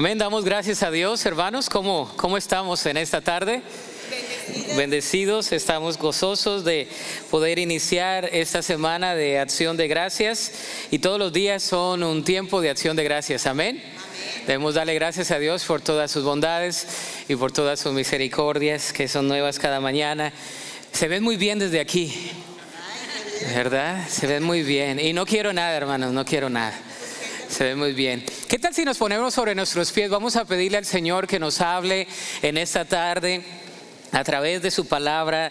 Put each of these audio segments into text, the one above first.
Amén, damos gracias a Dios, hermanos. ¿Cómo, cómo estamos en esta tarde? Bendecidos. Bendecidos, estamos gozosos de poder iniciar esta semana de acción de gracias y todos los días son un tiempo de acción de gracias. Amén. Debemos darle gracias a Dios por todas sus bondades y por todas sus misericordias que son nuevas cada mañana. Se ven muy bien desde aquí, ¿verdad? Se ven muy bien. Y no quiero nada, hermanos, no quiero nada. Se ve muy bien. ¿Qué tal si nos ponemos sobre nuestros pies? Vamos a pedirle al Señor que nos hable en esta tarde a través de su palabra.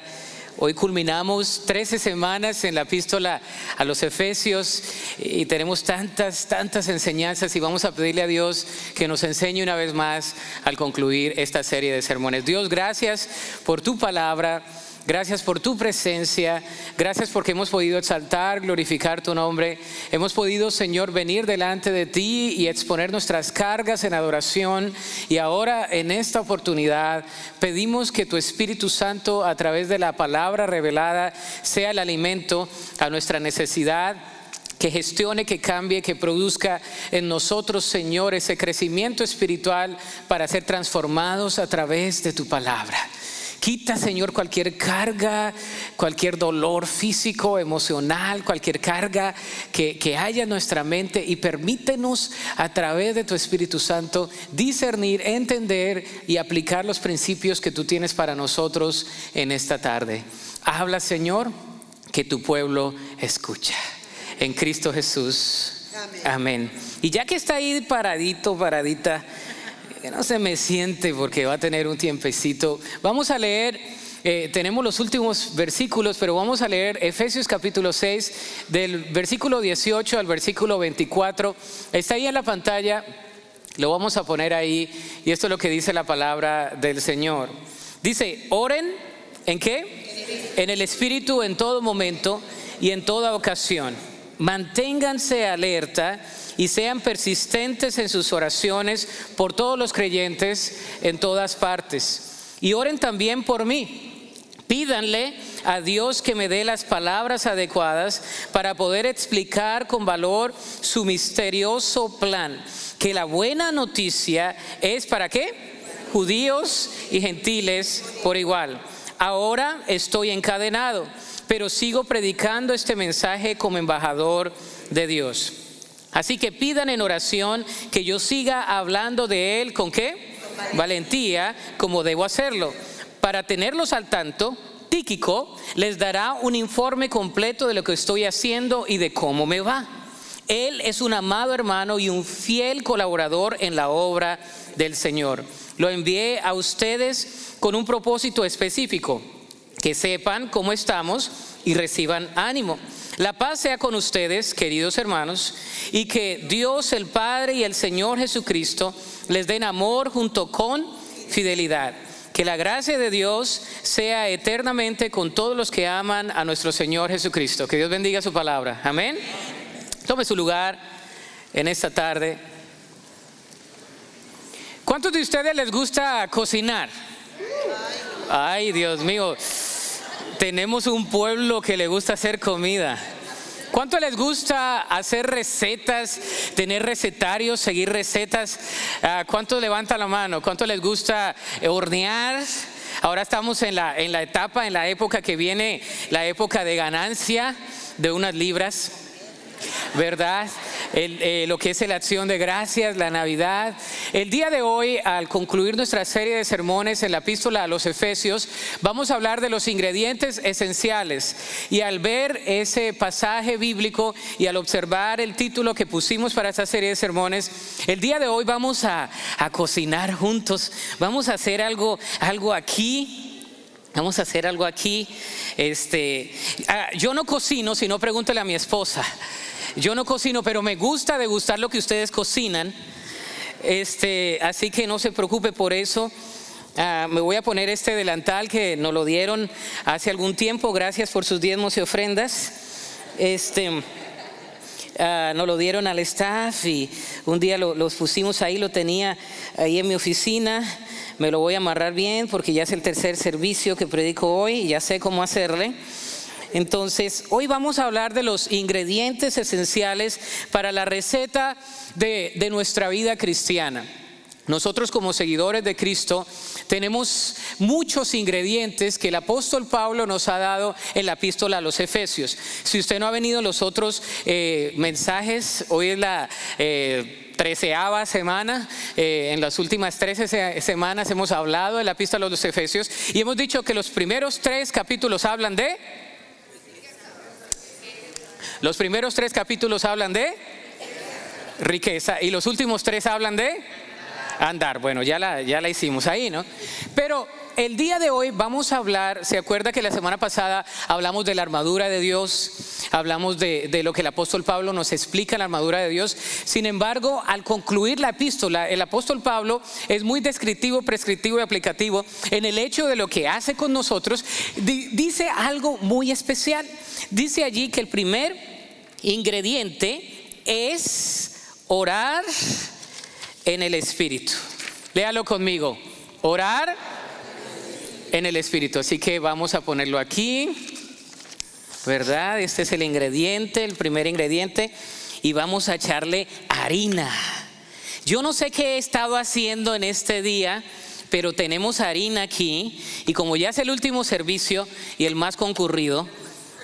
Hoy culminamos 13 semanas en la epístola a los Efesios y tenemos tantas, tantas enseñanzas y vamos a pedirle a Dios que nos enseñe una vez más al concluir esta serie de sermones. Dios, gracias por tu palabra. Gracias por tu presencia. Gracias porque hemos podido exaltar, glorificar tu nombre. Hemos podido, Señor, venir delante de ti y exponer nuestras cargas en adoración. Y ahora, en esta oportunidad, pedimos que tu Espíritu Santo, a través de la palabra revelada, sea el alimento a nuestra necesidad que gestione, que cambie, que produzca en nosotros, Señor, ese crecimiento espiritual para ser transformados a través de tu palabra. Quita, Señor, cualquier carga, cualquier dolor físico, emocional, cualquier carga que, que, haya en nuestra mente y permítenos a través de tu Espíritu Santo discernir, entender y aplicar los principios que tú tienes para nosotros en esta tarde. Habla, Señor, que tu pueblo escucha. En Cristo Jesús. Amén. Amén. Y ya que está ahí paradito, paradita que no se me siente porque va a tener un tiempecito. Vamos a leer, eh, tenemos los últimos versículos, pero vamos a leer Efesios capítulo 6, del versículo 18 al versículo 24. Está ahí en la pantalla, lo vamos a poner ahí, y esto es lo que dice la palabra del Señor. Dice, oren, ¿en qué? En el Espíritu en todo momento y en toda ocasión. Manténganse alerta y sean persistentes en sus oraciones por todos los creyentes en todas partes. Y oren también por mí. Pídanle a Dios que me dé las palabras adecuadas para poder explicar con valor su misterioso plan. Que la buena noticia es para qué? Judíos y gentiles por igual. Ahora estoy encadenado, pero sigo predicando este mensaje como embajador de Dios. Así que pidan en oración que yo siga hablando de Él con qué? Valentía, como debo hacerlo. Para tenerlos al tanto, Tíquico les dará un informe completo de lo que estoy haciendo y de cómo me va. Él es un amado hermano y un fiel colaborador en la obra del Señor. Lo envié a ustedes con un propósito específico, que sepan cómo estamos y reciban ánimo. La paz sea con ustedes, queridos hermanos, y que Dios el Padre y el Señor Jesucristo les den amor junto con fidelidad. Que la gracia de Dios sea eternamente con todos los que aman a nuestro Señor Jesucristo. Que Dios bendiga su palabra. Amén. Tome su lugar en esta tarde. ¿Cuántos de ustedes les gusta cocinar? Ay, Dios mío. Tenemos un pueblo que le gusta hacer comida. ¿Cuánto les gusta hacer recetas, tener recetarios, seguir recetas? Uh, ¿Cuánto levanta la mano? ¿Cuánto les gusta hornear? Ahora estamos en la, en la etapa, en la época que viene, la época de ganancia de unas libras. ¿Verdad? Eh, lo que es la acción de gracias, la Navidad. El día de hoy, al concluir nuestra serie de sermones en la epístola a los Efesios, vamos a hablar de los ingredientes esenciales. Y al ver ese pasaje bíblico y al observar el título que pusimos para esta serie de sermones, el día de hoy vamos a, a cocinar juntos, vamos a hacer algo, algo aquí Vamos a hacer algo aquí. Este, ah, yo no cocino, si no pregúntele a mi esposa. Yo no cocino, pero me gusta degustar lo que ustedes cocinan. Este, así que no se preocupe por eso. Ah, me voy a poner este delantal que nos lo dieron hace algún tiempo. Gracias por sus diezmos y ofrendas. Este, ah, nos lo dieron al staff y un día lo, los pusimos ahí, lo tenía ahí en mi oficina me lo voy a amarrar bien porque ya es el tercer servicio que predico hoy y ya sé cómo hacerle. Entonces, hoy vamos a hablar de los ingredientes esenciales para la receta de, de nuestra vida cristiana. nosotros como seguidores de Cristo tenemos muchos ingredientes que el apóstol Pablo nos ha dado en la epístola a los Efesios. Si usted no ha venido en los otros eh, mensajes, hoy es la... Eh, treceava semana, eh, en las últimas trece semanas hemos hablado de la epístola a los Efesios y hemos dicho que los primeros tres capítulos hablan de... Los primeros tres capítulos hablan de riqueza y los últimos tres hablan de andar. Bueno, ya la, ya la hicimos ahí, ¿no? Pero el día de hoy vamos a hablar, ¿se acuerda que la semana pasada hablamos de la armadura de Dios? Hablamos de, lo que el apóstol Pablo nos explica la armadura de Dios. Sin embargo, al concluir la epístola, el apóstol Pablo es muy descriptivo, prescriptivo y aplicativo en el hecho de lo que hace con nosotros. Dice algo muy especial. Dice allí que el primer ingrediente es orar en el Espíritu. Léalo conmigo. Orar en el Espíritu. Así que vamos a ponerlo aquí. ¿Verdad? Este es el ingrediente, el primer ingrediente. Y vamos a echarle harina. Yo no sé qué he estado haciendo en este día, pero tenemos harina aquí. Y como ya es el último servicio y el más concurrido,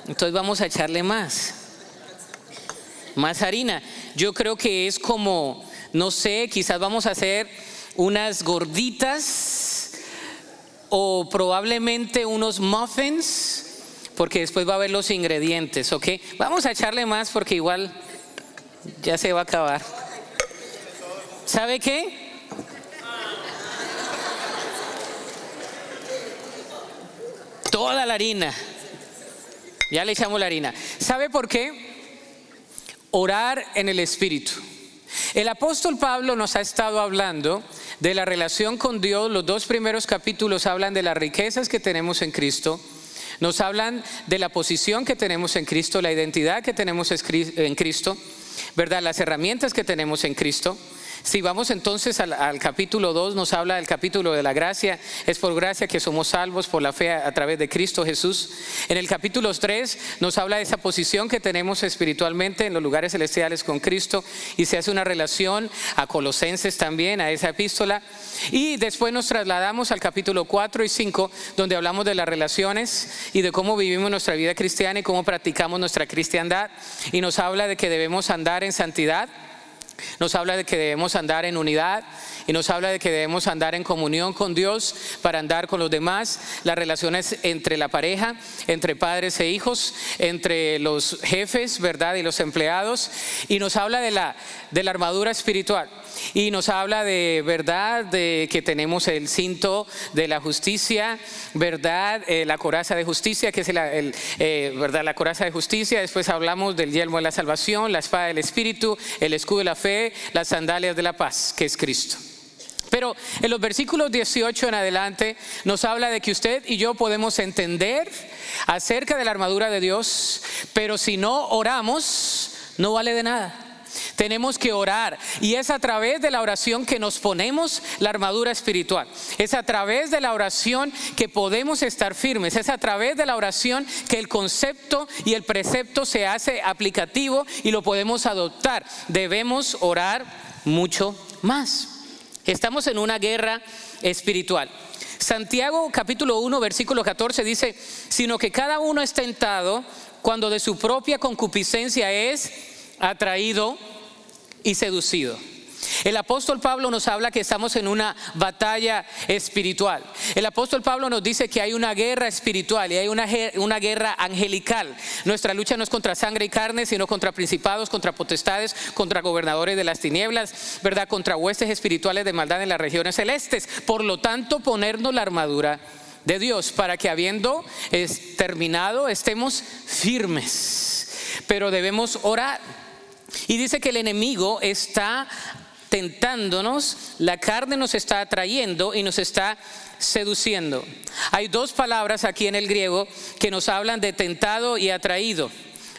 entonces vamos a echarle más. Más harina. Yo creo que es como no sé, quizás vamos a hacer unas gorditas o probablemente unos muffins, porque después va a haber los ingredientes, ¿ok? Vamos a echarle más porque igual ya se va a acabar. ¿Sabe qué? Toda la harina. Ya le echamos la harina. ¿Sabe por qué? Orar en el Espíritu. El apóstol Pablo nos ha estado hablando de la relación con Dios. Los dos primeros capítulos hablan de las riquezas que tenemos en Cristo. Nos hablan de la posición que tenemos en Cristo, la identidad que tenemos en Cristo, ¿verdad? Las herramientas que tenemos en Cristo. Si vamos entonces al, capítulo 2, nos habla del capítulo de la gracia. Es por gracia que somos salvos por la fe a, través de Cristo Jesús. En el capítulo 3 nos habla de esa posición que tenemos espiritualmente en los lugares celestiales con Cristo y se hace una relación a Colosenses también, a esa epístola. Y después nos trasladamos al capítulo 4 y 5, donde hablamos de las relaciones y de cómo vivimos nuestra vida cristiana y cómo practicamos nuestra cristiandad. Y nos habla de que debemos andar en santidad nos habla de que debemos andar en unidad y nos habla de que debemos andar en comunión con Dios para andar con los demás, las relaciones entre la pareja, entre padres e hijos, entre los jefes, ¿verdad? Y los empleados. Y nos habla de la, de la armadura espiritual. Y nos habla de verdad, de que tenemos el cinto de la justicia, verdad, eh, la coraza de justicia, que es el, eh, verdad, la coraza de justicia. Después hablamos del yelmo de la salvación, la espada del espíritu, el escudo de la fe, las sandalias de la paz, que es Cristo. Pero en los versículos 18 en adelante nos habla de que usted y yo podemos entender acerca de la armadura de Dios, pero si no oramos, no vale de nada. Tenemos que orar y es a través de la oración que nos ponemos la armadura espiritual. Es a través de la oración que podemos estar firmes. Es a través de la oración que el concepto y el precepto se hace aplicativo y lo podemos adoptar. Debemos orar mucho más. Estamos en una guerra espiritual. Santiago capítulo 1 versículo 14 dice, sino que cada uno es tentado cuando de su propia concupiscencia es atraído y seducido. El apóstol Pablo nos habla que estamos en una batalla espiritual. El apóstol Pablo nos dice que hay una guerra espiritual y hay una, una, guerra angelical. Nuestra lucha no es contra sangre y carne, sino contra principados, contra potestades, contra gobernadores de las tinieblas, ¿verdad? Contra huestes espirituales de maldad en las regiones celestes. Por lo tanto, ponernos la armadura de Dios para que habiendo terminado estemos firmes. Pero debemos orar y dice que el enemigo está tentándonos, la carne nos está atrayendo y nos está seduciendo. Hay dos palabras aquí en el griego que nos hablan de tentado y atraído.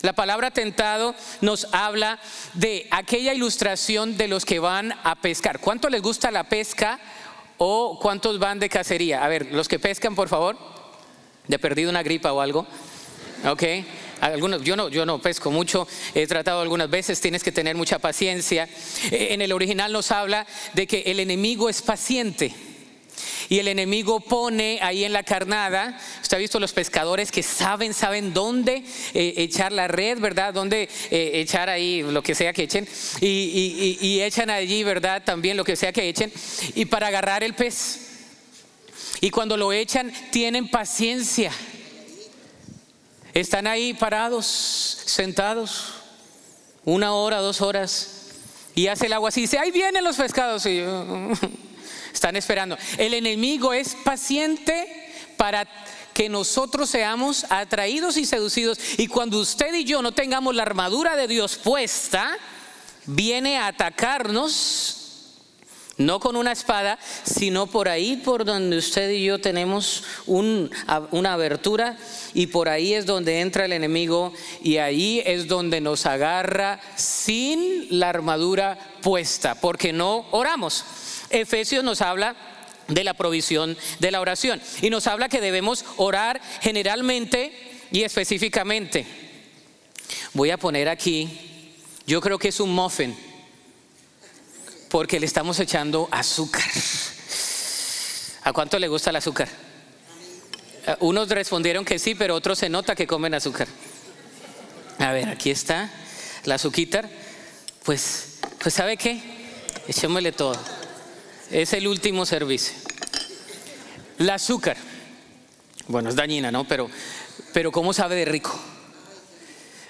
La palabra tentado nos habla de aquella ilustración de los que van a pescar. ¿Cuánto les gusta la pesca o cuántos van de cacería? A ver, los que pescan, por favor. De perdido una gripa o algo. Ok. Algunos, yo no, yo no pesco mucho, he tratado algunas veces, tienes que tener mucha paciencia. Eh, en el original nos habla de que el enemigo es paciente. Y el enemigo pone ahí en la carnada, usted ha visto los pescadores que saben, saben dónde eh, echar la red, ¿verdad? Dónde eh, echar ahí lo que sea que echen. Y, y echan allí, ¿verdad? También lo que sea que echen. Y para agarrar el pez. Y cuando lo echan, tienen paciencia. Están ahí parados, sentados, una hora, dos horas. Y hace el agua así, dice, ahí vienen los pescados. Y están esperando. El enemigo es paciente para que nosotros seamos atraídos y seducidos. Y cuando usted y yo no tengamos la armadura de Dios puesta, viene a atacarnos no con una espada, sino por ahí por donde usted y yo tenemos una abertura y por ahí es donde entra el enemigo y ahí es donde nos agarra sin la armadura puesta, porque no oramos. Efesios nos habla de la provisión de la oración y nos habla que debemos orar generalmente y específicamente. Voy a poner aquí, yo creo que es un muffin porque le estamos echando azúcar. ¿A cuánto le gusta el azúcar? Eh, unos respondieron que sí, pero otros se nota que comen azúcar. A ver, aquí está la azuquitar. Pues, pues ¿sabe qué? Echémosle todo. Es el último servicio. El azúcar. Bueno, es dañina, ¿no? Pero, pero ¿cómo sabe de rico?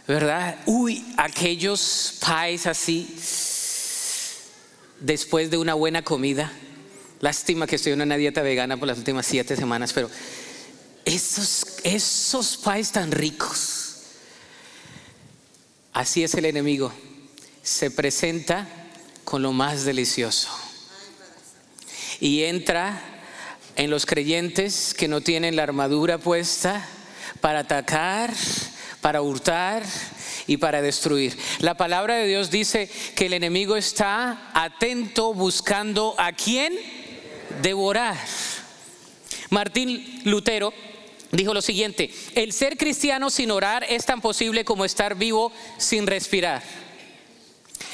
¿Verdad? Uy, aquellos pies así después de una buena comida. Lástima que estoy en una dieta vegana por las últimas siete semanas, pero esos, esos pies tan ricos. Así es el enemigo. Se presenta con lo más delicioso. Y entra en los creyentes que no tienen la armadura puesta para atacar, para hurtar y para destruir. La palabra de Dios dice que el enemigo está atento buscando a quién devorar. Martín Lutero dijo lo siguiente, el ser cristiano sin orar es tan posible como estar vivo sin respirar.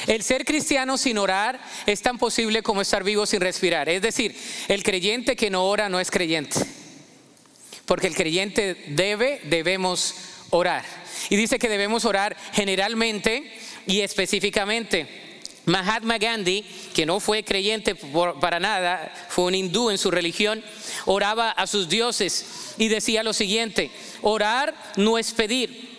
El ser cristiano sin orar es tan posible como estar vivo sin respirar. Es decir, el creyente que no ora no es creyente. Porque el creyente debe, debemos orar. Y dice que debemos orar generalmente y específicamente. Mahatma Gandhi, que no fue creyente para nada, fue un hindú en su religión, oraba a sus dioses y decía lo siguiente, orar no es pedir,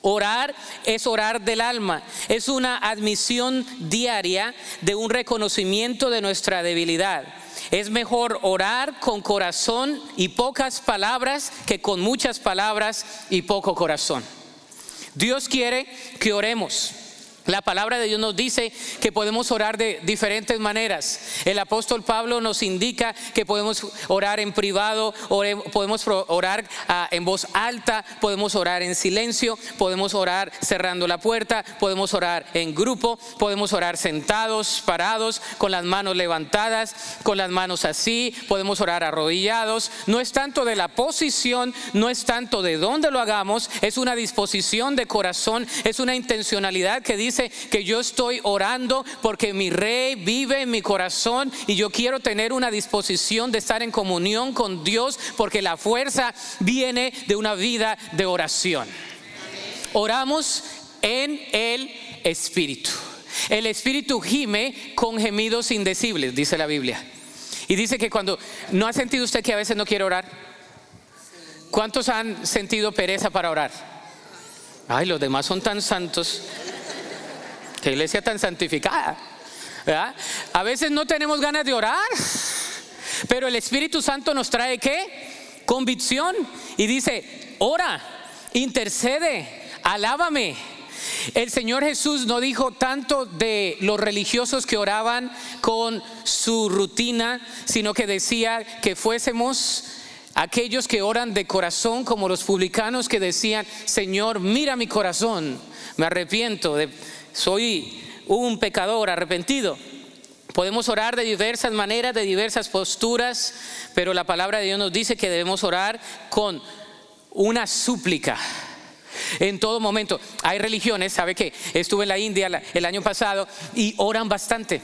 Orar es orar del alma, es una admisión diaria de un reconocimiento de nuestra debilidad. Es mejor orar con corazón y pocas palabras que con muchas palabras y poco corazón. Dios quiere que oremos. La palabra de Dios nos dice que podemos orar de diferentes maneras. El apóstol Pablo nos indica que podemos orar en privado, podemos orar ah, en voz alta, podemos orar en silencio, podemos orar cerrando la puerta, podemos orar en grupo, podemos orar sentados, parados, con las manos levantadas, con las manos así, podemos orar arrodillados. No es tanto de la posición, no es tanto de dónde lo hagamos, es una disposición de corazón, es una intencionalidad que dice que yo estoy orando porque mi rey vive en mi corazón y yo quiero tener una disposición de estar en comunión con Dios porque la fuerza viene de una vida de oración. Oramos en el Espíritu. El Espíritu gime con gemidos indecibles, dice la Biblia. Y dice que cuando no ha sentido usted que a veces no quiere orar, ¿cuántos han sentido pereza para orar? Ay, los demás son tan santos. Qué iglesia tan santificada. A veces no tenemos ganas de orar, pero el Espíritu Santo nos trae qué? Convicción. Y dice, ora, intercede, alábame. El Señor Jesús no dijo tanto de los religiosos que oraban con su rutina, sino que decía que fuésemos aquellos que oran de corazón como los publicanos que decían, Señor, mira mi corazón, me arrepiento de soy un pecador arrepentido. Podemos orar de diversas maneras, de diversas posturas, pero la palabra de Dios nos dice que debemos orar con una súplica. en todo momento. Hay religiones, sabe que estuve en la India el año pasado y oran bastante.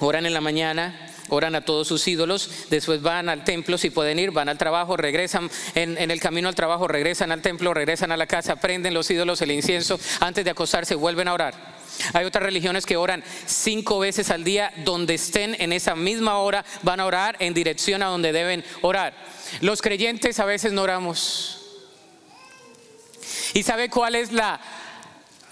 Oran en la mañana, oran a todos sus ídolos, después van al templo, si pueden ir, van al trabajo, regresan en, el camino al trabajo, regresan al templo, regresan a la casa, prenden los ídolos, el incienso, antes de acostarse vuelven a orar. Hay otras religiones que oran cinco veces al día, donde estén en esa misma hora, van a orar en dirección a donde deben orar. Los creyentes a veces no oramos. ¿Y sabe cuál es la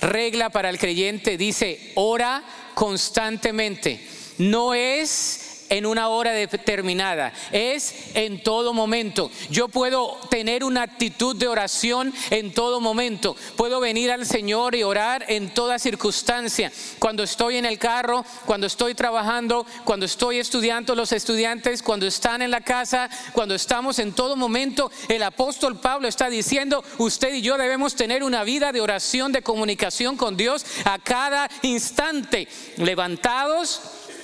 regla para el creyente? Dice, ora constantemente. No es en una hora determinada, es en todo momento. Yo puedo tener una actitud de oración en todo momento. Puedo venir al Señor y orar en toda circunstancia. Cuando estoy en el carro, cuando estoy trabajando, cuando estoy estudiando, los estudiantes, cuando están en la casa, cuando estamos en todo momento, el apóstol Pablo está diciendo, usted y yo debemos tener una vida de oración, de comunicación con Dios a cada instante, levantados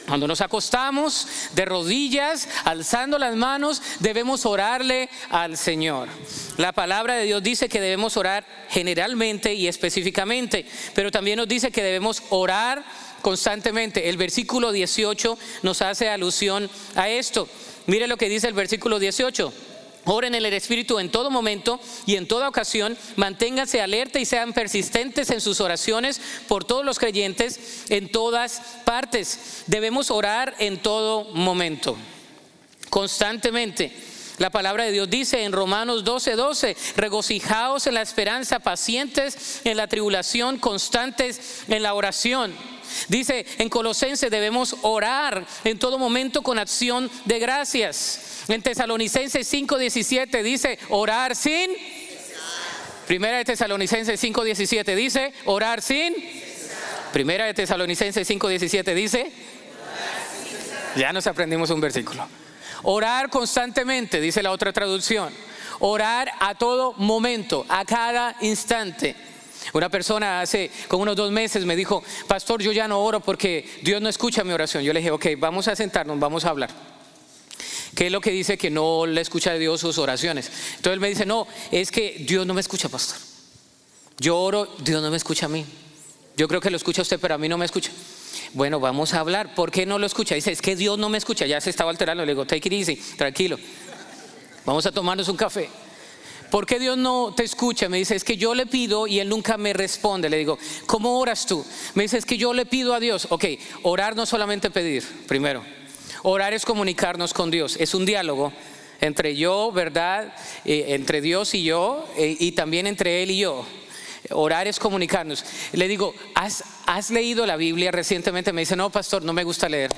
cuando nos acostamos de rodillas, alzando las manos, debemos orarle al Señor. La palabra de Dios dice que debemos orar generalmente y específicamente, pero también nos dice que debemos orar constantemente. El versículo 18 nos hace alusión a esto. Mire lo que dice el versículo 18. Oren en el Espíritu en todo momento y en toda ocasión. Manténganse alerta y sean persistentes en sus oraciones por todos los creyentes en todas partes. Debemos orar en todo momento, constantemente. La palabra de Dios dice en Romanos 12, 12, regocijaos en la esperanza, pacientes en la tribulación, constantes en la oración. Dice en Colosense debemos orar en todo momento con acción de gracias. En Tesalonicenses 5:17 dice orar sin. Primera de Tesalonicenses 5:17 dice orar sin. Primera de Tesalonicenses 5:17 dice. Ya nos aprendimos un versículo. Orar constantemente, dice la otra traducción. Orar a todo momento, a cada instante. Una persona hace como unos dos meses me dijo, pastor, yo ya no oro porque Dios no escucha mi oración. Yo le dije, ok, vamos a sentarnos, vamos a hablar. ¿Qué es lo que dice que no le escucha a Dios sus oraciones? Entonces él me dice, no, es que Dios no me escucha, pastor. Yo oro, Dios no me escucha a mí. Yo creo que lo escucha usted, pero a mí no me escucha. Bueno, vamos a hablar. ¿Por qué no lo escucha? Dice, es que Dios no me escucha. Ya se estaba alterando. Le digo, take it easy, tranquilo. Vamos a tomarnos un café. ¿Por qué Dios no te escucha? Me dice, es que yo le pido y Él nunca me responde. Le digo, ¿cómo oras tú? Me dice, es que yo le pido a Dios. Ok, orar no solamente pedir, primero. Orar es comunicarnos con Dios, es un diálogo entre yo, ¿verdad? Eh, entre Dios y yo eh, y también entre Él y yo. Orar es comunicarnos. Le digo, ¿has, ¿has leído la Biblia recientemente? Me dice, no, pastor, no me gusta leer.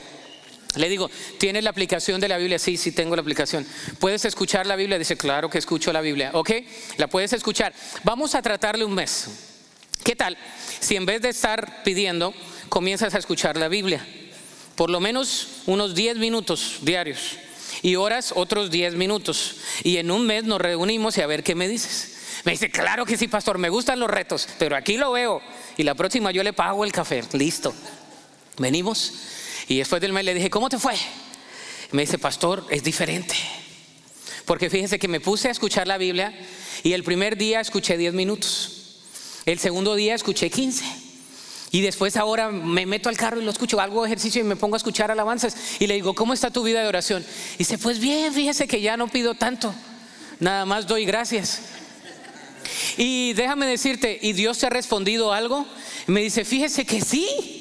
Le digo, ¿tienes la aplicación de la Biblia? Sí, sí tengo la aplicación. ¿Puedes escuchar la Biblia? Dice, claro que escucho la Biblia. ¿Ok? La puedes escuchar. Vamos a tratarle un mes. ¿Qué tal? Si en vez de estar pidiendo, comienzas a escuchar la Biblia. Por lo menos unos 10 minutos diarios. Y horas otros 10 minutos. Y en un mes nos reunimos y a ver qué me dices. Me dice, claro que sí, pastor, me gustan los retos, pero aquí lo veo. Y la próxima yo le pago el café. Listo. Venimos y después del mes le dije, ¿cómo te fue? Me dice, pastor, es diferente. Porque fíjense que me puse a escuchar la Biblia y el primer día escuché 10 minutos. El segundo día escuché 15. Y después ahora me meto al carro y lo escucho, hago ejercicio y me pongo a escuchar alabanzas. Y le digo, ¿cómo está tu vida de oración? Y dice, pues bien, fíjese que ya no pido tanto. Nada más doy gracias. Y déjame decirte, ¿y Dios te ha respondido algo? me dice, fíjese que sí.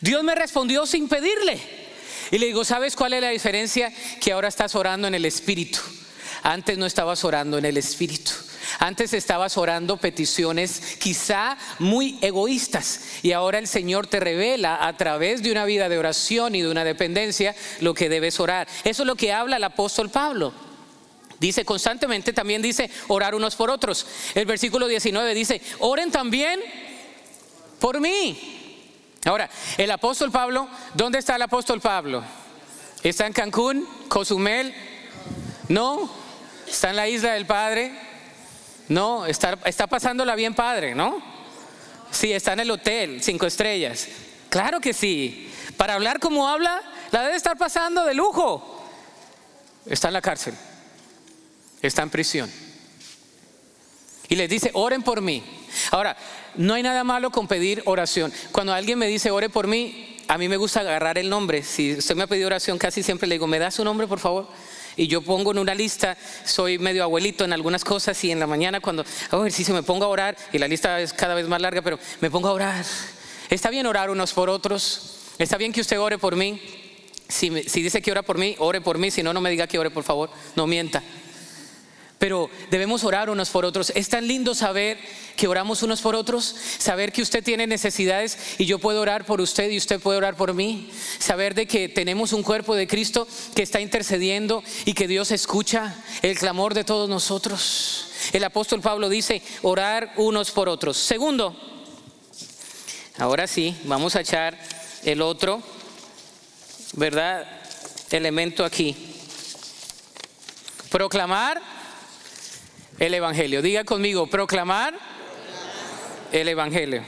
Dios me respondió sin pedirle. Y le digo, ¿sabes cuál es la diferencia? Que ahora estás orando en el Espíritu. Antes no estabas orando en el Espíritu. Antes estabas orando peticiones quizá muy egoístas y ahora el Señor te revela a través de una vida de oración y de una dependencia lo que debes orar. Eso es lo que habla el apóstol Pablo. Dice constantemente, también dice orar unos por otros. El versículo 19 dice, oren también por mí. Ahora, el apóstol Pablo, ¿dónde está el apóstol Pablo? ¿Está en Cancún? ¿Cozumel? ¿No? ¿Está en la isla del Padre? No, está, está pasándola bien padre, ¿no? Sí, está en el hotel, cinco estrellas. Claro que sí. Para hablar como habla, la debe estar pasando de lujo. Está en la cárcel. Está en prisión. Y les dice, oren por mí. Ahora, no hay nada malo con pedir oración. Cuando alguien me dice, ore por mí, a mí me gusta agarrar el nombre. Si usted me ha pedido oración, casi siempre le digo, ¿me da su nombre, por favor? Y yo pongo en una lista, soy medio abuelito en algunas cosas y en la mañana cuando hago ejercicio me pongo a orar, y la lista es cada vez más larga, pero me pongo a orar. Está bien orar unos por otros. Está bien que usted ore por mí. Si, si dice que ora por mí, ore por mí. Si no, no me diga que ore, por favor. No mienta pero debemos orar unos por otros. Es tan lindo saber que oramos unos por otros, saber que usted tiene necesidades y yo puedo orar por usted y usted puede orar por mí, saber de que tenemos un cuerpo de Cristo que está intercediendo y que Dios escucha el clamor de todos nosotros. El apóstol Pablo dice, orar unos por otros. Segundo, ahora sí, vamos a echar el otro, ¿verdad? Elemento aquí. Proclamar el Evangelio. Diga conmigo, proclamar el Evangelio.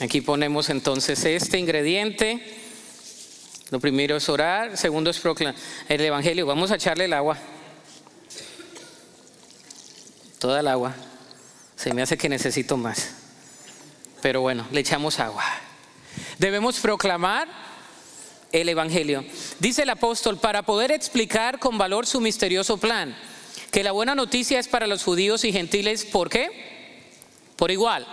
Aquí ponemos entonces este ingrediente. Lo primero es orar, segundo es proclamar el Evangelio. Vamos a echarle el agua. Toda el agua. Se me hace que necesito más. Pero bueno, le echamos agua. Debemos proclamar el Evangelio. Dice el apóstol, para poder explicar con valor su misterioso plan que la buena noticia es para los judíos y gentiles, ¿por qué? Por igual.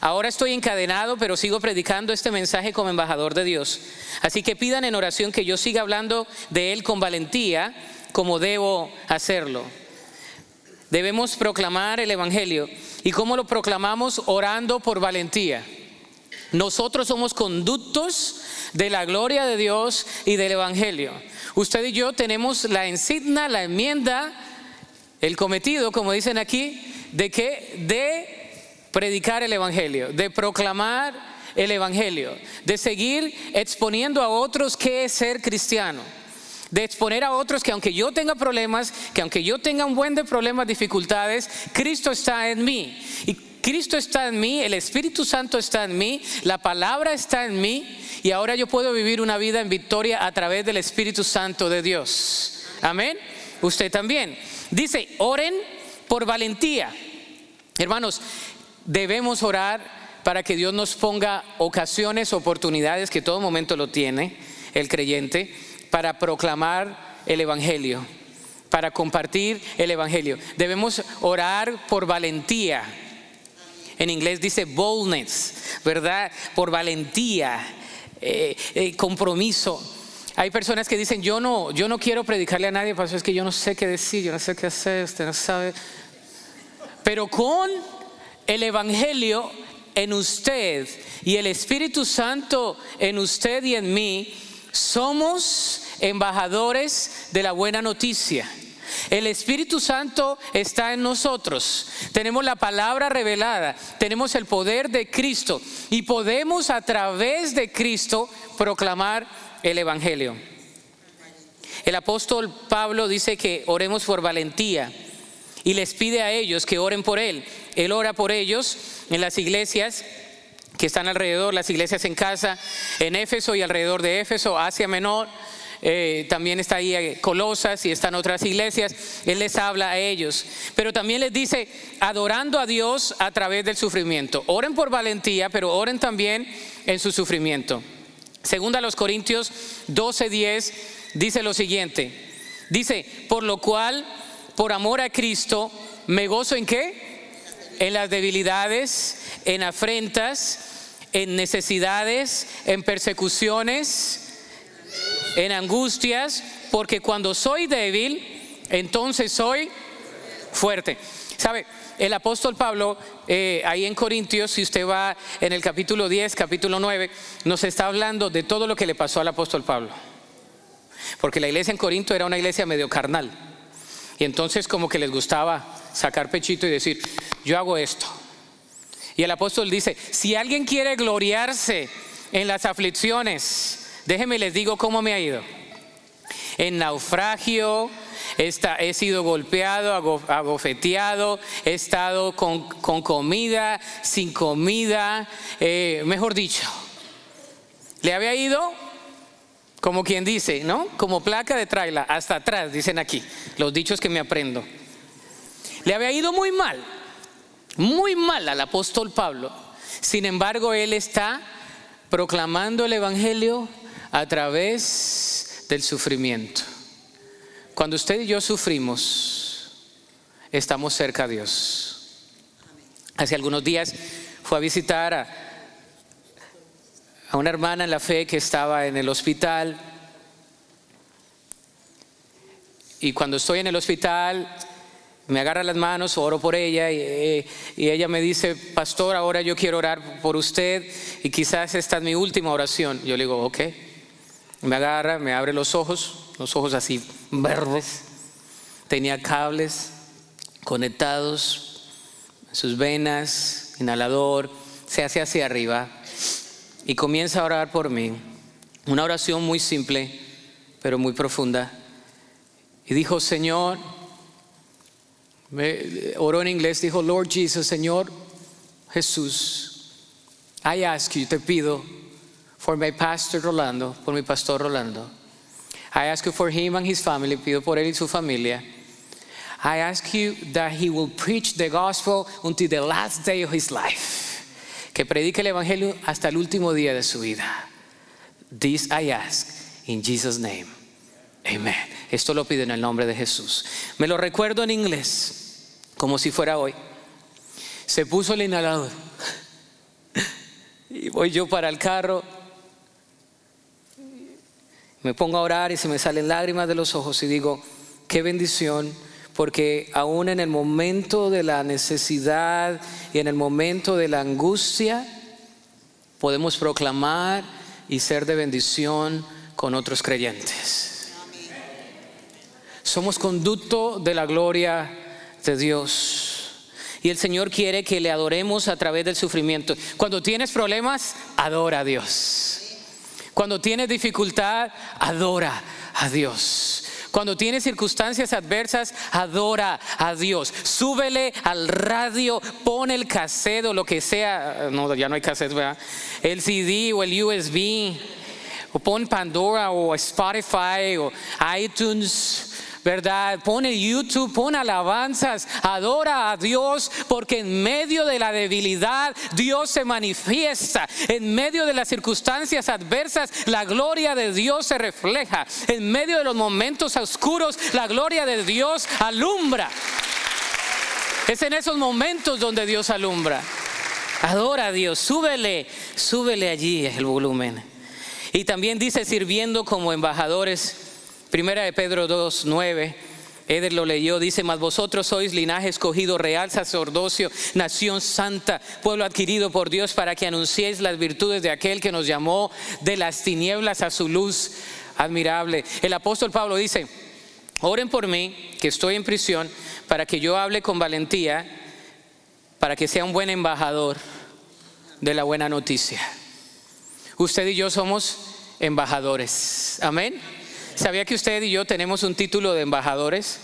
Ahora estoy encadenado, pero sigo predicando este mensaje como embajador de Dios. Así que pidan en oración que yo siga hablando de Él con valentía, como debo hacerlo. Debemos proclamar el Evangelio. ¿Y cómo lo proclamamos? Orando por valentía. Nosotros somos conductos de la gloria de Dios y del Evangelio. Usted y yo tenemos la insignia, la enmienda el cometido, como dicen aquí, de que de predicar el evangelio, de proclamar el evangelio, de seguir exponiendo a otros qué es ser cristiano, de exponer a otros que aunque yo tenga problemas, que aunque yo tenga un buen de problemas, dificultades, Cristo está en mí. Y Cristo está en mí, el Espíritu Santo está en mí, la palabra está en mí y ahora yo puedo vivir una vida en victoria a través del Espíritu Santo de Dios. Amén. Usted también. Dice, oren por valentía. Hermanos, debemos orar para que Dios nos ponga ocasiones, oportunidades, que todo momento lo tiene el creyente, para proclamar el Evangelio, para compartir el Evangelio. Debemos orar por valentía. En inglés dice boldness, ¿verdad? Por valentía, eh, eh, compromiso. Hay personas que dicen, yo no, yo no quiero predicarle a nadie, eso es que yo no sé qué decir, yo no sé qué hacer, usted no sabe. Pero con el Evangelio en usted y el Espíritu Santo en usted y en mí, somos embajadores de la buena noticia. El Espíritu Santo está en nosotros. Tenemos la palabra revelada, tenemos el poder de Cristo y podemos a través de Cristo proclamar el Evangelio. El apóstol Pablo dice que oremos por valentía y les pide a ellos que oren por él. Él ora por ellos en las iglesias que están alrededor, las iglesias en casa, en Éfeso y alrededor de Éfeso, Asia Menor. Eh, también está ahí eh, Colosas y están otras iglesias, Él les habla a ellos, pero también les dice, adorando a Dios a través del sufrimiento. Oren por valentía, pero oren también en su sufrimiento. Segunda a los Corintios 12:10 dice lo siguiente. Dice, por lo cual, por amor a Cristo, me gozo en qué? En las debilidades, en afrentas, en necesidades, en persecuciones, en angustias, porque cuando soy débil, entonces soy fuerte. ¿Sabe? El apóstol Pablo, eh, ahí en Corintios, si usted va en el capítulo 10, capítulo 9, nos está hablando de todo lo que le pasó al apóstol Pablo. Porque la iglesia en Corinto era una iglesia medio carnal. Y entonces como que les gustaba sacar pechito y decir, yo hago esto. Y el apóstol dice, si alguien quiere gloriarse en las aflicciones, déjenme les digo cómo me ha ido. En naufragio, he sido golpeado, agofeteado, he estado con, comida, sin comida, eh, mejor dicho. Le había ido como quien dice, ¿no? Como placa de traila, hasta atrás, dicen aquí, los dichos que me aprendo. Le había ido muy mal. muy mal al apóstol Pablo. Sin embargo, él está proclamando el Evangelio a través del sufrimiento. Cuando usted y yo sufrimos, estamos cerca a Dios. Hace algunos días fue a visitar a, una hermana en la fe que estaba en el hospital. Y cuando estoy en el hospital, me agarra las manos, oro por ella y, ella me dice, pastor, ahora yo quiero orar por usted y quizás esta es mi última oración. Yo le digo, ok. Me agarra, me abre los ojos, los ojos así verdes. Tenía cables conectados, sus venas, inhalador, se hace hacia arriba y comienza a orar por mí. Una oración muy simple, pero muy profunda. Y dijo, Señor, oró en inglés, dijo, Lord Jesus, Señor Jesús, I ask you, te pido, for my pastor Rolando, por mi pastor Rolando. I ask you for him and his family, pido por él y su familia. I ask you that he will preach the gospel until the last day of his life. Que predique el evangelio hasta el último día de su vida. This I ask in Jesus' name. Amen. Esto lo pido en el nombre de Jesús. Me lo recuerdo en inglés como si fuera hoy. Se puso el inhalador. Y voy yo para el carro. Me pongo a orar y se me salen lágrimas de los ojos y digo, qué bendición, porque aún en el momento de la necesidad y en el momento de la angustia, podemos proclamar y ser de bendición con otros creyentes. Somos conducto de la gloria de Dios. Y el Señor quiere que le adoremos a través del sufrimiento. Cuando tienes problemas, adora a Dios. Cuando tienes dificultad, adora a Dios. Cuando tienes circunstancias adversas, adora a Dios. Súbele al radio, pon el cassette o lo que sea. No, ya no hay cassette, ¿verdad? El CD o el USB. O pon Pandora o Spotify o iTunes ¿verdad? Pone YouTube, pone alabanzas, adora a Dios, porque en medio de la debilidad Dios se manifiesta. En medio de las circunstancias adversas, la gloria de Dios se refleja. En medio de los momentos oscuros, la gloria de Dios alumbra. Es en esos momentos donde Dios alumbra. Adora a Dios, súbele, súbele allí el volumen. Y también dice sirviendo como embajadores Primera de Pedro 2, 9. Eder lo leyó, dice, mas vosotros sois linaje escogido, real sacerdocio, nación santa, pueblo adquirido por Dios para que anunciéis las virtudes de aquel que nos llamó de las tinieblas a su luz admirable. El apóstol Pablo dice, oren por mí, que estoy en prisión, para que yo hable con valentía, para que sea un buen embajador de la buena noticia. Usted y yo somos embajadores. Amén. ¿Sabía que usted y yo tenemos un título de embajadores?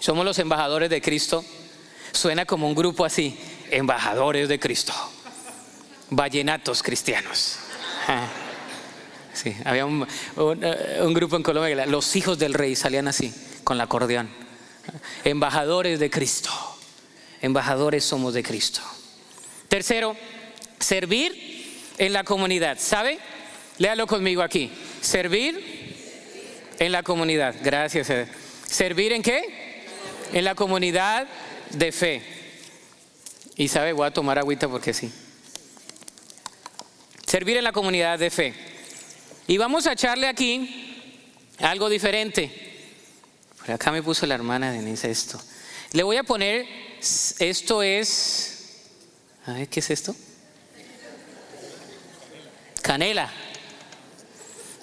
Somos los embajadores de Cristo. Suena como un grupo así, embajadores de Cristo. Vallenatos cristianos. Ah. Sí, había un, eh, un, grupo en Colombia, los hijos del rey salían así, con la acordeón. Embajadores de Cristo. Embajadores somos de Cristo. Tercero, servir en la comunidad. ¿Sabe? Léalo conmigo aquí. Servir en la comunidad. Gracias. ¿Servir en qué? En la comunidad de fe. Y sabe, voy a tomar agüita porque sí. Servir en la comunidad de fe. Y vamos a echarle aquí algo diferente. Por acá me puso la hermana Denise esto. Le voy a poner, esto es, a ver, ¿qué es esto? Canela.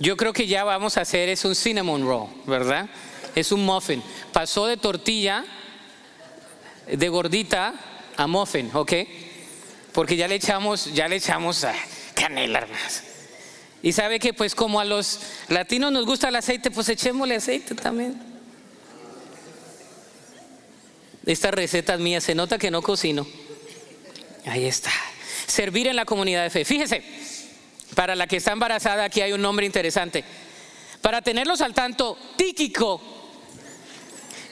Yo creo que ya vamos a hacer es un cinnamon roll, ¿verdad? Es un muffin. Pasó de tortilla, de gordita, a muffin, ¿ok? Porque ya le echamos, ya le echamos canela, hermanos. Y sabe que pues como a los latinos nos gusta el aceite, pues echémosle aceite también. Esta receta es mía, se nota que no cocino. Ahí está. Servir en la comunidad de fe. Fíjese, para la que está embarazada, aquí hay un nombre interesante. Para tenerlos al tanto, Tíquico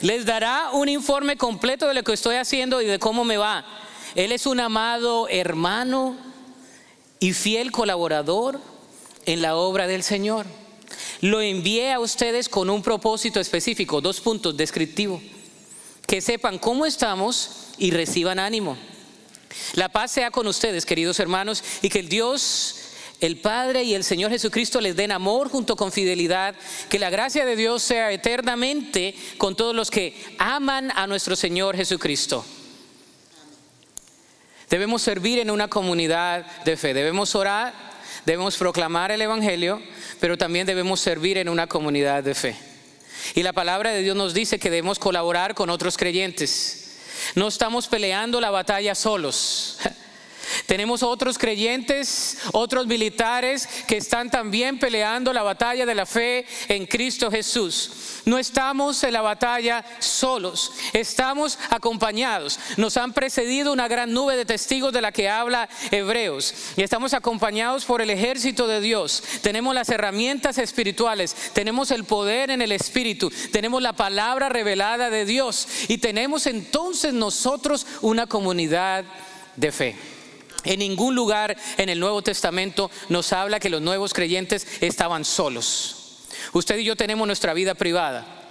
les dará un informe completo de lo que estoy haciendo y de cómo me va. Él es un amado hermano y fiel colaborador en la obra del Señor. Lo envié a ustedes con un propósito específico, dos puntos descriptivos, que sepan cómo estamos y reciban ánimo. La paz sea con ustedes, queridos hermanos, y que el Dios, el Padre y el Señor Jesucristo les den amor junto con fidelidad, que la gracia de Dios sea eternamente con todos los que aman a nuestro Señor Jesucristo. Debemos servir en una comunidad de fe, debemos orar, debemos proclamar el Evangelio, pero también debemos servir en una comunidad de fe. Y la palabra de Dios nos dice que debemos colaborar con otros creyentes. No estamos peleando la batalla solos. Tenemos otros creyentes, otros militares que están también peleando la batalla de la fe en Cristo Jesús. No estamos en la batalla solos, estamos acompañados. Nos han precedido una gran nube de testigos de la que habla Hebreos y estamos acompañados por el ejército de Dios. Tenemos las herramientas espirituales, tenemos el poder en el Espíritu, tenemos la palabra revelada de Dios y tenemos entonces nosotros una comunidad de fe. En ningún lugar en el Nuevo Testamento nos habla que los nuevos creyentes estaban solos. Usted y yo tenemos nuestra vida privada.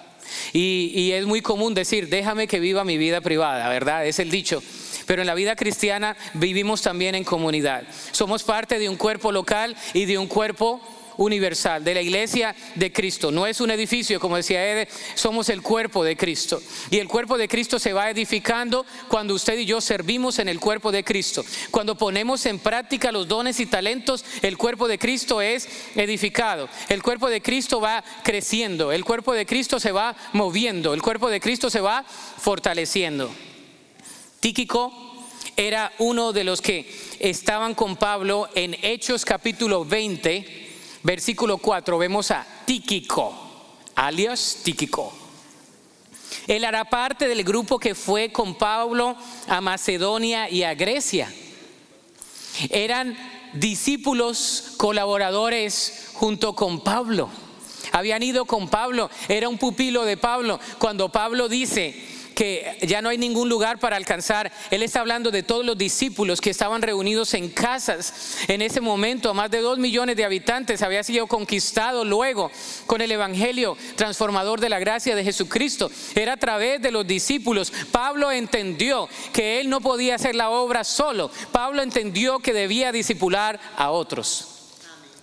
Y, es muy común decir, déjame que viva mi vida privada, ¿verdad? Es el dicho. Pero en la vida cristiana vivimos también en comunidad. Somos parte de un cuerpo local y de un cuerpo universal, de la iglesia de Cristo. No es un edificio, como decía Ede, somos el cuerpo de Cristo. Y el cuerpo de Cristo se va edificando cuando usted y yo servimos en el cuerpo de Cristo. Cuando ponemos en práctica los dones y talentos, el cuerpo de Cristo es edificado. El cuerpo de Cristo va creciendo, el cuerpo de Cristo se va moviendo, el cuerpo de Cristo se va fortaleciendo. Tíquico era uno de los que estaban con Pablo en Hechos capítulo 20 versículo 4 vemos a Tíquico, alias Tíquico. Él hará parte del grupo que fue con Pablo a Macedonia y a Grecia. Eran discípulos colaboradores junto con Pablo. Habían ido con Pablo, era un pupilo de Pablo. Cuando Pablo dice, que ya no hay ningún lugar para alcanzar. Él está hablando de todos los discípulos que estaban reunidos en casas. En ese momento, más de dos millones de habitantes había sido conquistado luego con el Evangelio transformador de la gracia de Jesucristo. Era a través de los discípulos. Pablo entendió que él no podía hacer la obra solo. Pablo entendió que debía discipular a otros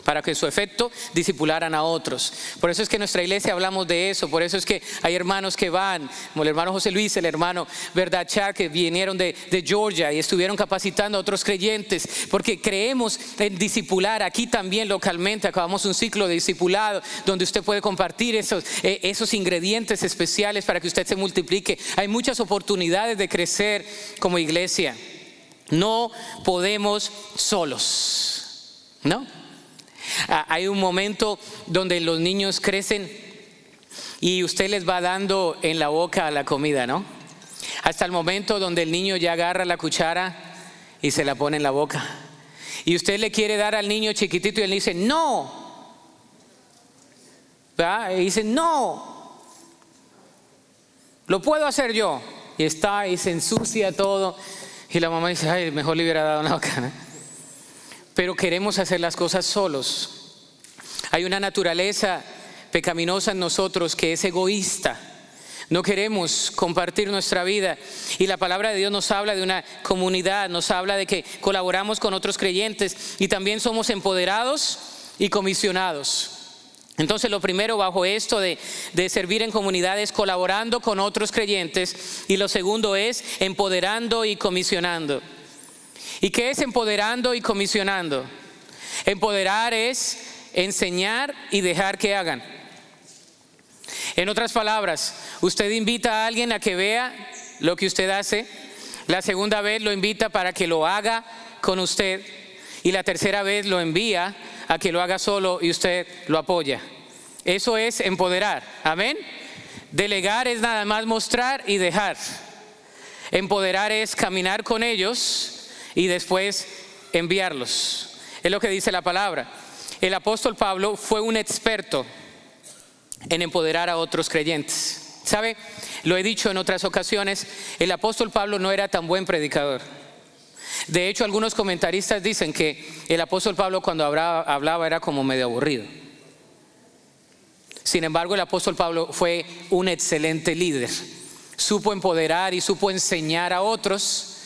para que su efecto disipularan a otros. Por eso es que en nuestra iglesia hablamos de eso, por eso es que hay hermanos que van, como el hermano José Luis, el hermano Verdad Char, que vinieron de, de Georgia y estuvieron capacitando a otros creyentes, porque creemos en disipular aquí también localmente, acabamos un ciclo de discipulado donde usted puede compartir esos, eh, esos ingredientes especiales para que usted se multiplique. Hay muchas oportunidades de crecer como iglesia. No podemos solos, ¿no? Ah, hay un momento donde los niños crecen y usted les va dando en la boca la comida, ¿no? Hasta el momento donde el niño ya agarra la cuchara y se la pone en la boca. Y usted le quiere dar al niño chiquitito y él dice, no. Y dice, no. Lo puedo hacer yo. Y está y se ensucia todo. Y la mamá dice, ay, mejor le hubiera dado una boca pero queremos hacer las cosas solos. Hay una naturaleza pecaminosa en nosotros que es egoísta. No queremos compartir nuestra vida. Y la palabra de Dios nos habla de una comunidad, nos habla de que colaboramos con otros creyentes y también somos empoderados y comisionados. Entonces lo primero bajo esto de, de, servir en comunidades colaborando con otros creyentes y lo segundo es empoderando y comisionando. ¿Y qué es empoderando y comisionando? Empoderar es enseñar y dejar que hagan. En otras palabras, usted invita a alguien a que vea lo que usted hace, la segunda vez lo invita para que lo haga con usted y la tercera vez lo envía a que lo haga solo y usted lo apoya. Eso es empoderar. Amén. Delegar es nada más mostrar y dejar. Empoderar es caminar con ellos y después enviarlos. Es lo que dice la palabra. El apóstol Pablo fue un experto en empoderar a otros creyentes. ¿Sabe? Lo he dicho en otras ocasiones, el apóstol Pablo no era tan buen predicador. De hecho, algunos comentaristas dicen que el apóstol Pablo cuando hablaba era como medio aburrido. Sin embargo, el apóstol Pablo fue un excelente líder. Supo empoderar y supo enseñar a otros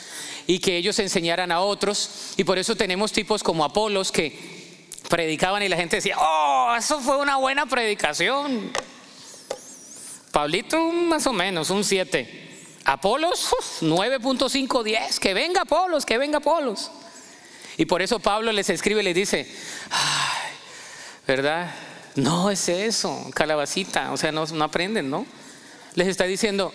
y que ellos enseñaran a otros. Y por eso tenemos tipos como Apolos que predicaban y la gente decía, oh, eso fue una buena predicación. Pablito más o menos, un 7. Apolos 9.5, 10. Que venga Apolos, que venga Apolos. Y por eso Pablo les escribe y les dice, Ay, ¿verdad? No es eso, calabacita. O sea, no, no aprenden, ¿no? Les está diciendo,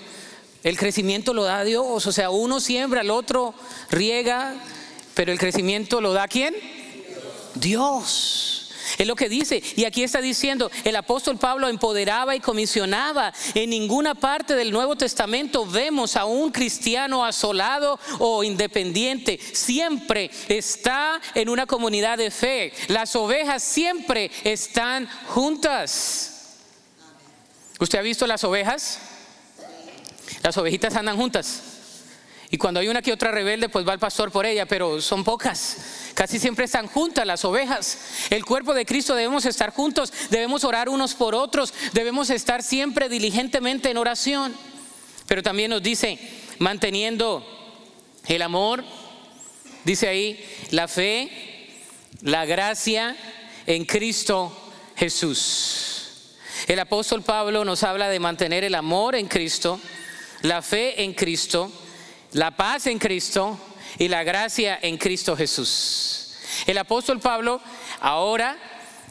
el crecimiento lo da Dios. O sea, uno siembra, el otro riega, pero el crecimiento lo da quién? Dios. Es lo que dice. Y aquí está diciendo, el apóstol Pablo empoderaba y comisionaba. En ninguna parte del Nuevo Testamento vemos a un cristiano asolado o independiente. Siempre está en una comunidad de fe. Las ovejas siempre están juntas. ¿Usted ha visto las ovejas? Las ovejitas andan juntas. Y cuando hay una que otra rebelde, pues va el pastor por ella, pero son pocas. Casi siempre están juntas las ovejas. El cuerpo de Cristo debemos estar juntos, debemos orar unos por otros, debemos estar siempre diligentemente en oración. Pero también nos dice, manteniendo el amor, dice ahí, la fe, la gracia en Cristo Jesús. El apóstol Pablo nos habla de mantener el amor en Cristo, la fe en Cristo, la paz en Cristo y la gracia en Cristo Jesús. El apóstol Pablo ahora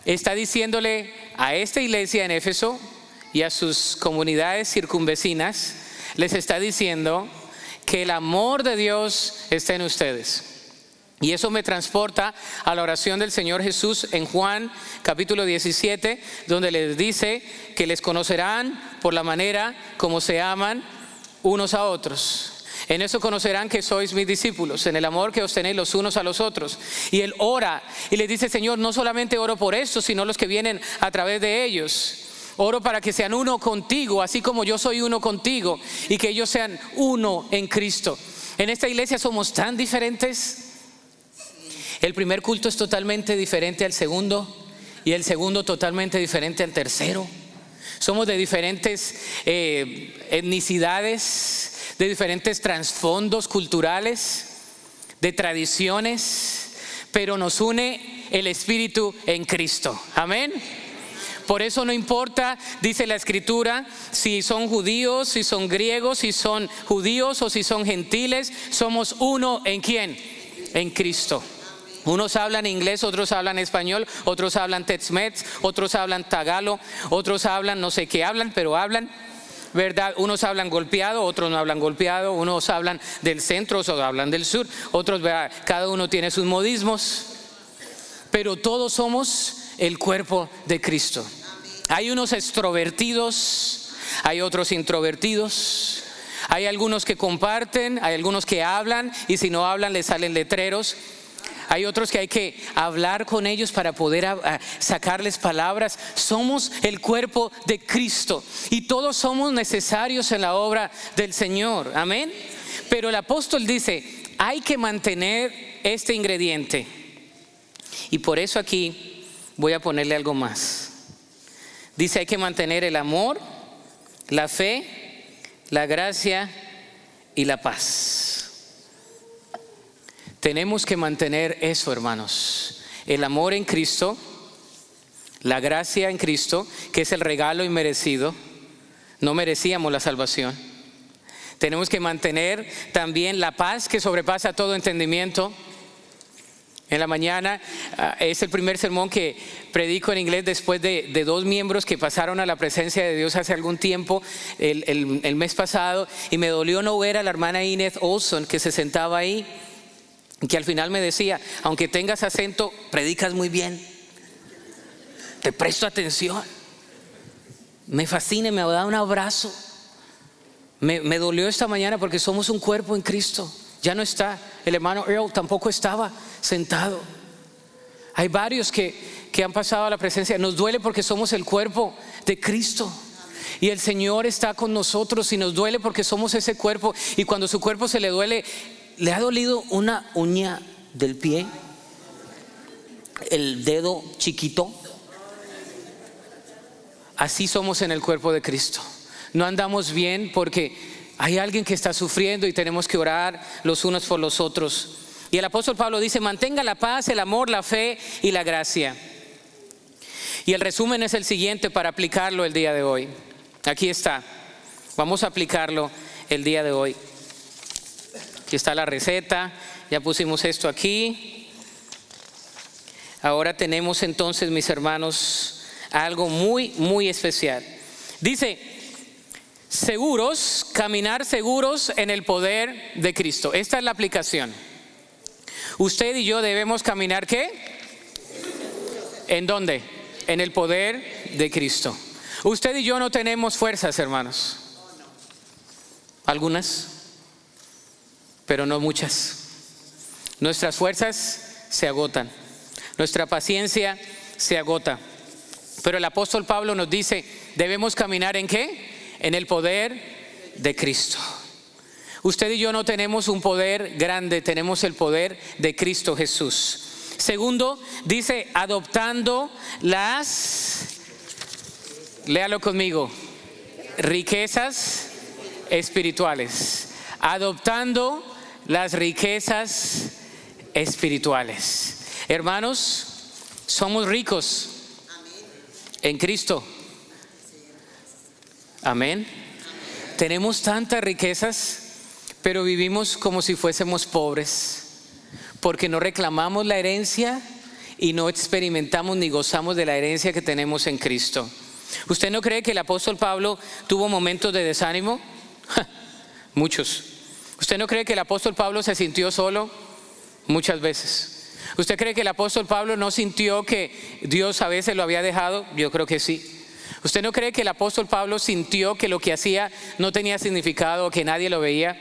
está diciéndole a esta iglesia en Éfeso y a sus comunidades circunvecinas, les está diciendo que el amor de Dios está en ustedes. Y eso me transporta a la oración del Señor Jesús en Juan capítulo 17, donde les dice que les conocerán por la manera como se aman unos a otros. En eso conocerán que sois mis discípulos, en el amor que os tenéis los unos a los otros. Y él ora y le dice, Señor, no solamente oro por esto, sino los que vienen a través de ellos. Oro para que sean uno contigo, así como yo soy uno contigo, y que ellos sean uno en Cristo. En esta iglesia somos tan diferentes. El primer culto es totalmente diferente al segundo y el segundo totalmente diferente al tercero. Somos de diferentes eh, etnicidades, de diferentes trasfondos culturales, de tradiciones, pero nos une el Espíritu en Cristo. Amén. Por eso no importa, dice la escritura, si son judíos, si son griegos, si son judíos o si son gentiles, somos uno en quién? En Cristo. Unos hablan inglés, otros hablan español, otros hablan tex-mex, otros hablan tagalo, otros hablan no sé qué hablan, pero hablan. ¿verdad? Unos hablan golpeado, otros no hablan golpeado, unos hablan del centro, otros hablan del sur, otros, cada uno tiene sus modismos, pero todos somos el cuerpo de Cristo. Hay unos extrovertidos, hay otros introvertidos, hay algunos que comparten, hay algunos que hablan y si no hablan les salen letreros. Hay otros que hay que hablar con ellos para poder ah, ah, sacarles palabras. Somos el cuerpo de Cristo y todos somos necesarios en la obra del Señor. Amén. Pero el apóstol dice, hay que mantener este ingrediente. Y por eso aquí voy a ponerle algo más. Dice, hay que mantener el amor, la fe, la gracia y la paz. Tenemos que mantener eso, hermanos. El amor en Cristo, la gracia en Cristo, que es el regalo inmerecido. No merecíamos la salvación. Tenemos que mantener también la paz que sobrepasa todo entendimiento. En la mañana ah, es el primer sermón que predico en inglés después de, dos miembros que pasaron a la presencia de Dios hace algún tiempo, el, el mes pasado, y me dolió no ver a la hermana Inés Olson que se sentaba ahí que al final me decía, aunque tengas acento, predicas muy bien. Te presto atención. Me fascina, me da un abrazo. Me, me, dolió esta mañana porque somos un cuerpo en Cristo. Ya no está. El hermano Earl tampoco estaba sentado. Hay varios que, que han pasado a la presencia. Nos duele porque somos el cuerpo de Cristo. Y el Señor está con nosotros y nos duele porque somos ese cuerpo. Y cuando su cuerpo se le duele, ¿le ha dolido una uña del pie? El dedo chiquito. Así somos en el cuerpo de Cristo. No andamos bien porque hay alguien que está sufriendo y tenemos que orar los unos por los otros. Y el apóstol Pablo dice, mantenga la paz, el amor, la fe y la gracia. Y el resumen es el siguiente para aplicarlo el día de hoy. Aquí está. Vamos a aplicarlo el día de hoy. Aquí está la receta. Ya pusimos esto aquí. Ahora tenemos entonces, mis hermanos, algo muy, muy especial. Dice, seguros, caminar seguros en el poder de Cristo. Esta es la aplicación. Usted y yo debemos caminar qué? ¿En dónde? En el poder de Cristo. Usted y yo no tenemos fuerzas, hermanos. Algunas, pero no muchas. Nuestras fuerzas se agotan. Nuestra paciencia se agota. Pero el apóstol Pablo nos dice, debemos caminar en qué? En el poder de Cristo. Usted y yo no tenemos un poder grande, tenemos el poder de Cristo Jesús. Segundo, dice, adoptando las, léalo conmigo, riquezas espirituales. Adoptando las riquezas espirituales. Hermanos, somos ricos en Cristo. Amén. Tenemos tantas riquezas pero vivimos como si fuésemos pobres, porque no reclamamos la herencia y no experimentamos ni gozamos de la herencia que tenemos en Cristo. ¿Usted no cree que el apóstol Pablo tuvo momentos de desánimo? Muchos. ¿Usted no cree que el apóstol Pablo se sintió solo? Muchas veces. ¿Usted cree que el apóstol Pablo no sintió que Dios a veces lo había dejado? Yo creo que sí. ¿Usted no cree que el apóstol Pablo sintió que lo que hacía no tenía significado, que nadie lo veía?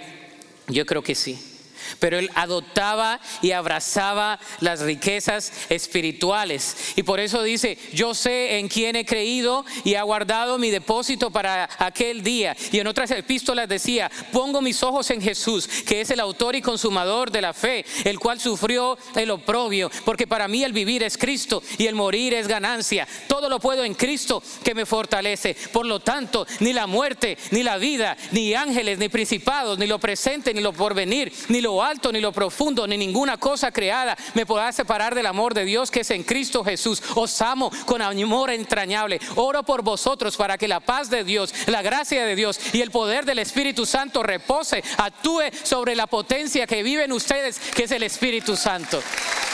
Yo creo que sí. Pero él adoptaba y abrazaba las riquezas espirituales. Y por eso dice, yo sé en quién he creído y ha guardado mi depósito para aquel día. Y en otras epístolas decía, pongo mis ojos en Jesús, que es el autor y consumador de la fe, el cual sufrió el oprobio, porque para mí el vivir es Cristo y el morir es ganancia. Todo lo puedo en Cristo que me fortalece. Por lo tanto, ni la muerte, ni la vida, ni ángeles, ni principados, ni lo presente, ni lo porvenir, ni lo alto, ni lo profundo, ni ninguna cosa creada me podrá separar del amor de Dios que es en Cristo Jesús. Os amo con amor entrañable. Oro por vosotros para que la paz de Dios, la gracia de Dios y el poder del Espíritu Santo repose, actúe sobre la potencia que vive en ustedes, que es el Espíritu Santo.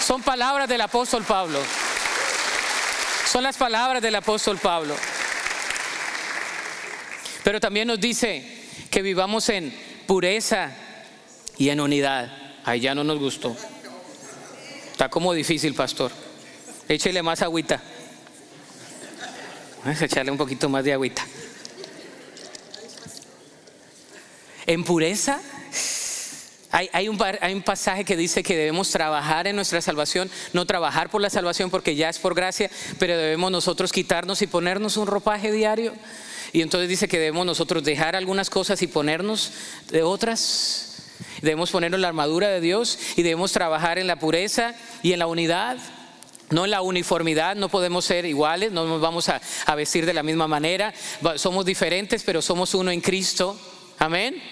Son palabras del apóstol Pablo. Son las palabras del apóstol Pablo. Pero también nos dice que vivamos en pureza y en unidad. Ahí ya no nos gustó. Está como difícil, pastor. Échele más agüita. Vamos a echarle un poquito más de agüita. En pureza hay, un, hay, un, pasaje que dice que debemos trabajar en nuestra salvación, no trabajar por la salvación porque ya es por gracia, pero debemos nosotros quitarnos y ponernos un ropaje diario. Y entonces dice que debemos nosotros dejar algunas cosas y ponernos de otras. Debemos ponernos la armadura de Dios y debemos trabajar en la pureza y en la unidad. No en la uniformidad, no podemos ser iguales, no nos vamos a, vestir de la misma manera. Somos diferentes, pero somos uno en Cristo. Amén.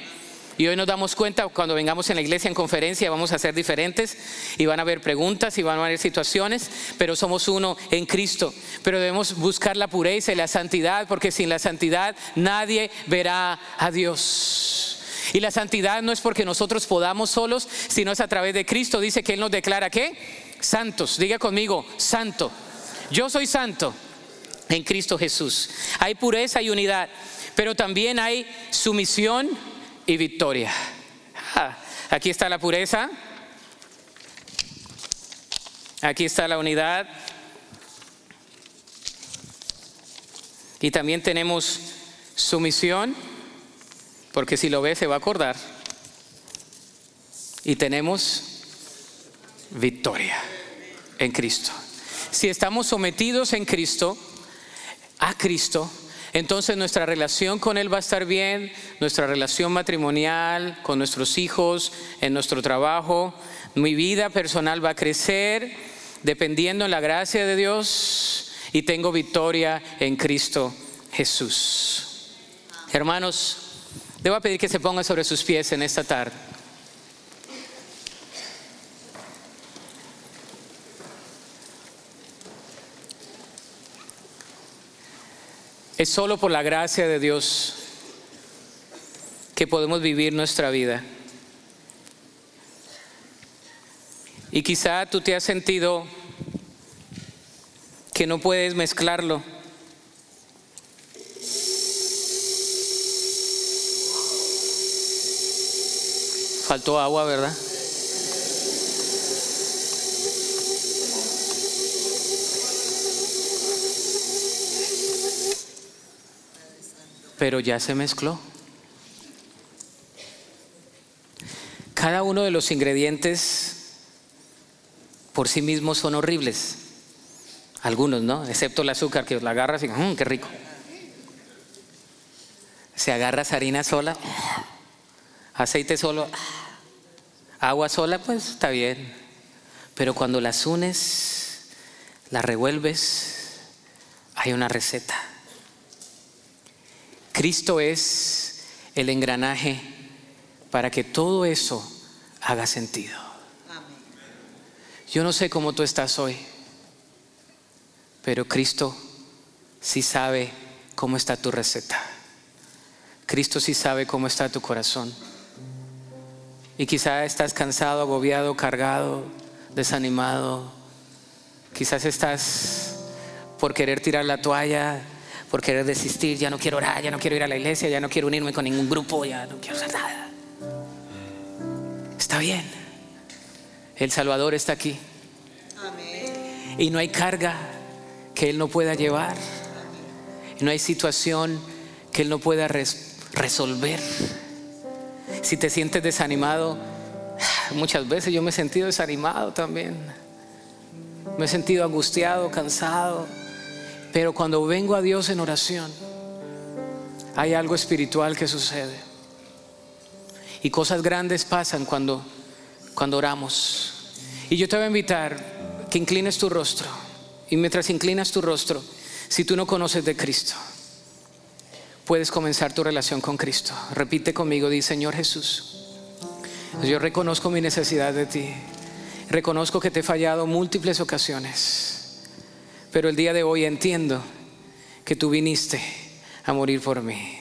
Y hoy nos damos cuenta, cuando vengamos en la iglesia en conferencia, vamos a ser diferentes y van a haber preguntas y van a haber situaciones, pero somos uno en Cristo. Pero debemos buscar la pureza y la santidad, porque sin la santidad nadie verá a Dios. Y la santidad no es porque nosotros podamos solos, sino es a través de Cristo. Dice que Él nos declara que santos. Diga conmigo, santo. Yo soy santo en Cristo Jesús. Hay pureza y unidad, pero también hay sumisión y victoria. Ah, aquí está la pureza. Aquí está la unidad. Y también tenemos sumisión porque si lo ve se va a acordar. Y tenemos victoria en Cristo. Si estamos sometidos en Cristo, a Cristo, entonces nuestra relación con Él va a estar bien, nuestra relación matrimonial, con nuestros hijos, en nuestro trabajo, mi vida personal va a crecer dependiendo en la gracia de Dios y tengo victoria en Cristo Jesús. Hermanos, voy a pedir que se pongan sobre sus pies en esta tarde. Es solo por la gracia de Dios que podemos vivir nuestra vida. Y quizá tú te has sentido que no puedes mezclarlo. Faltó agua, ¿verdad? pero ya se mezcló. Cada uno de los ingredientes por sí mismos son horribles. Algunos, ¿no? Excepto el azúcar, que la agarras y mmm, qué rico. Si agarras harina sola, aceite solo, agua sola, pues está bien. Pero cuando las unes, las revuelves, hay una receta. Cristo es el engranaje para que todo eso haga sentido. Yo no sé cómo tú estás hoy, pero Cristo sí sabe cómo está tu receta. Cristo sí sabe cómo está tu corazón. Y quizá estás cansado, agobiado, cargado, desanimado. Quizás estás por querer tirar la toalla, por querer desistir, ya no quiero orar, ya no quiero ir a la iglesia, ya no quiero unirme con ningún grupo, ya no quiero hacer nada. Está bien. El Salvador está aquí. Y no hay carga que Él no pueda llevar. Y no hay situación que Él no pueda resolver. Si te sientes desanimado, muchas veces yo me he sentido desanimado también. Me he sentido angustiado, cansado. Pero cuando vengo a Dios en oración, hay algo espiritual que sucede. Y cosas grandes pasan cuando, cuando oramos. Y yo te voy a invitar que inclines tu rostro. Y mientras inclinas tu rostro, si tú no conoces de Cristo, puedes comenzar tu relación con Cristo. Repite conmigo, di Señor Jesús, yo reconozco mi necesidad de ti. Reconozco que te he fallado múltiples ocasiones pero el día de hoy entiendo que tú viniste a morir por mí.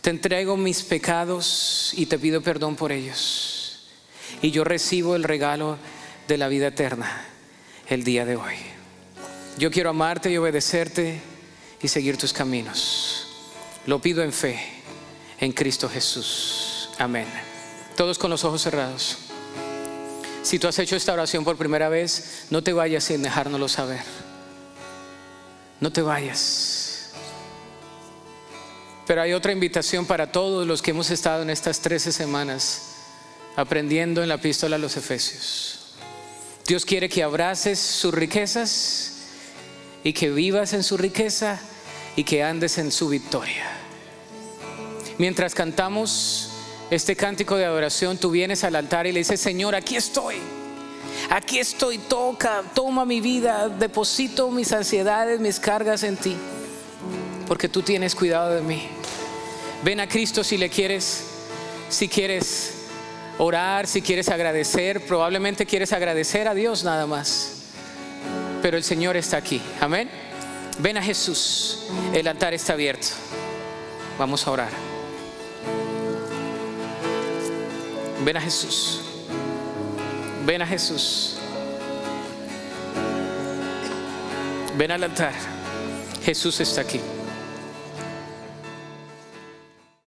Te entrego mis pecados y te pido perdón por ellos. Y yo recibo el regalo de la vida eterna el día de hoy. Yo quiero amarte y obedecerte y seguir tus caminos. Lo pido en fe, en Cristo Jesús. Amén. Todos con los ojos cerrados. Si tú has hecho esta oración por primera vez, no te vayas sin dejárnoslo saber. No te vayas. Pero hay otra invitación para todos los que hemos estado en estas 13 semanas aprendiendo en la epístola a los Efesios. Dios quiere que abraces sus riquezas y que vivas en su riqueza y que andes en su victoria. Mientras cantamos este cántico de adoración, tú vienes al altar y le dices, Señor, aquí estoy. Aquí estoy, toca, toma mi vida, deposito mis ansiedades, mis cargas en ti, porque tú tienes cuidado de mí. Ven a Cristo si le quieres, si quieres orar, si quieres agradecer, probablemente quieres agradecer a Dios nada más, pero el Señor está aquí, amén. Ven a Jesús, el altar está abierto. Vamos a orar. Ven a Jesús. Ven a Jesús. Ven al altar. Jesús está aquí.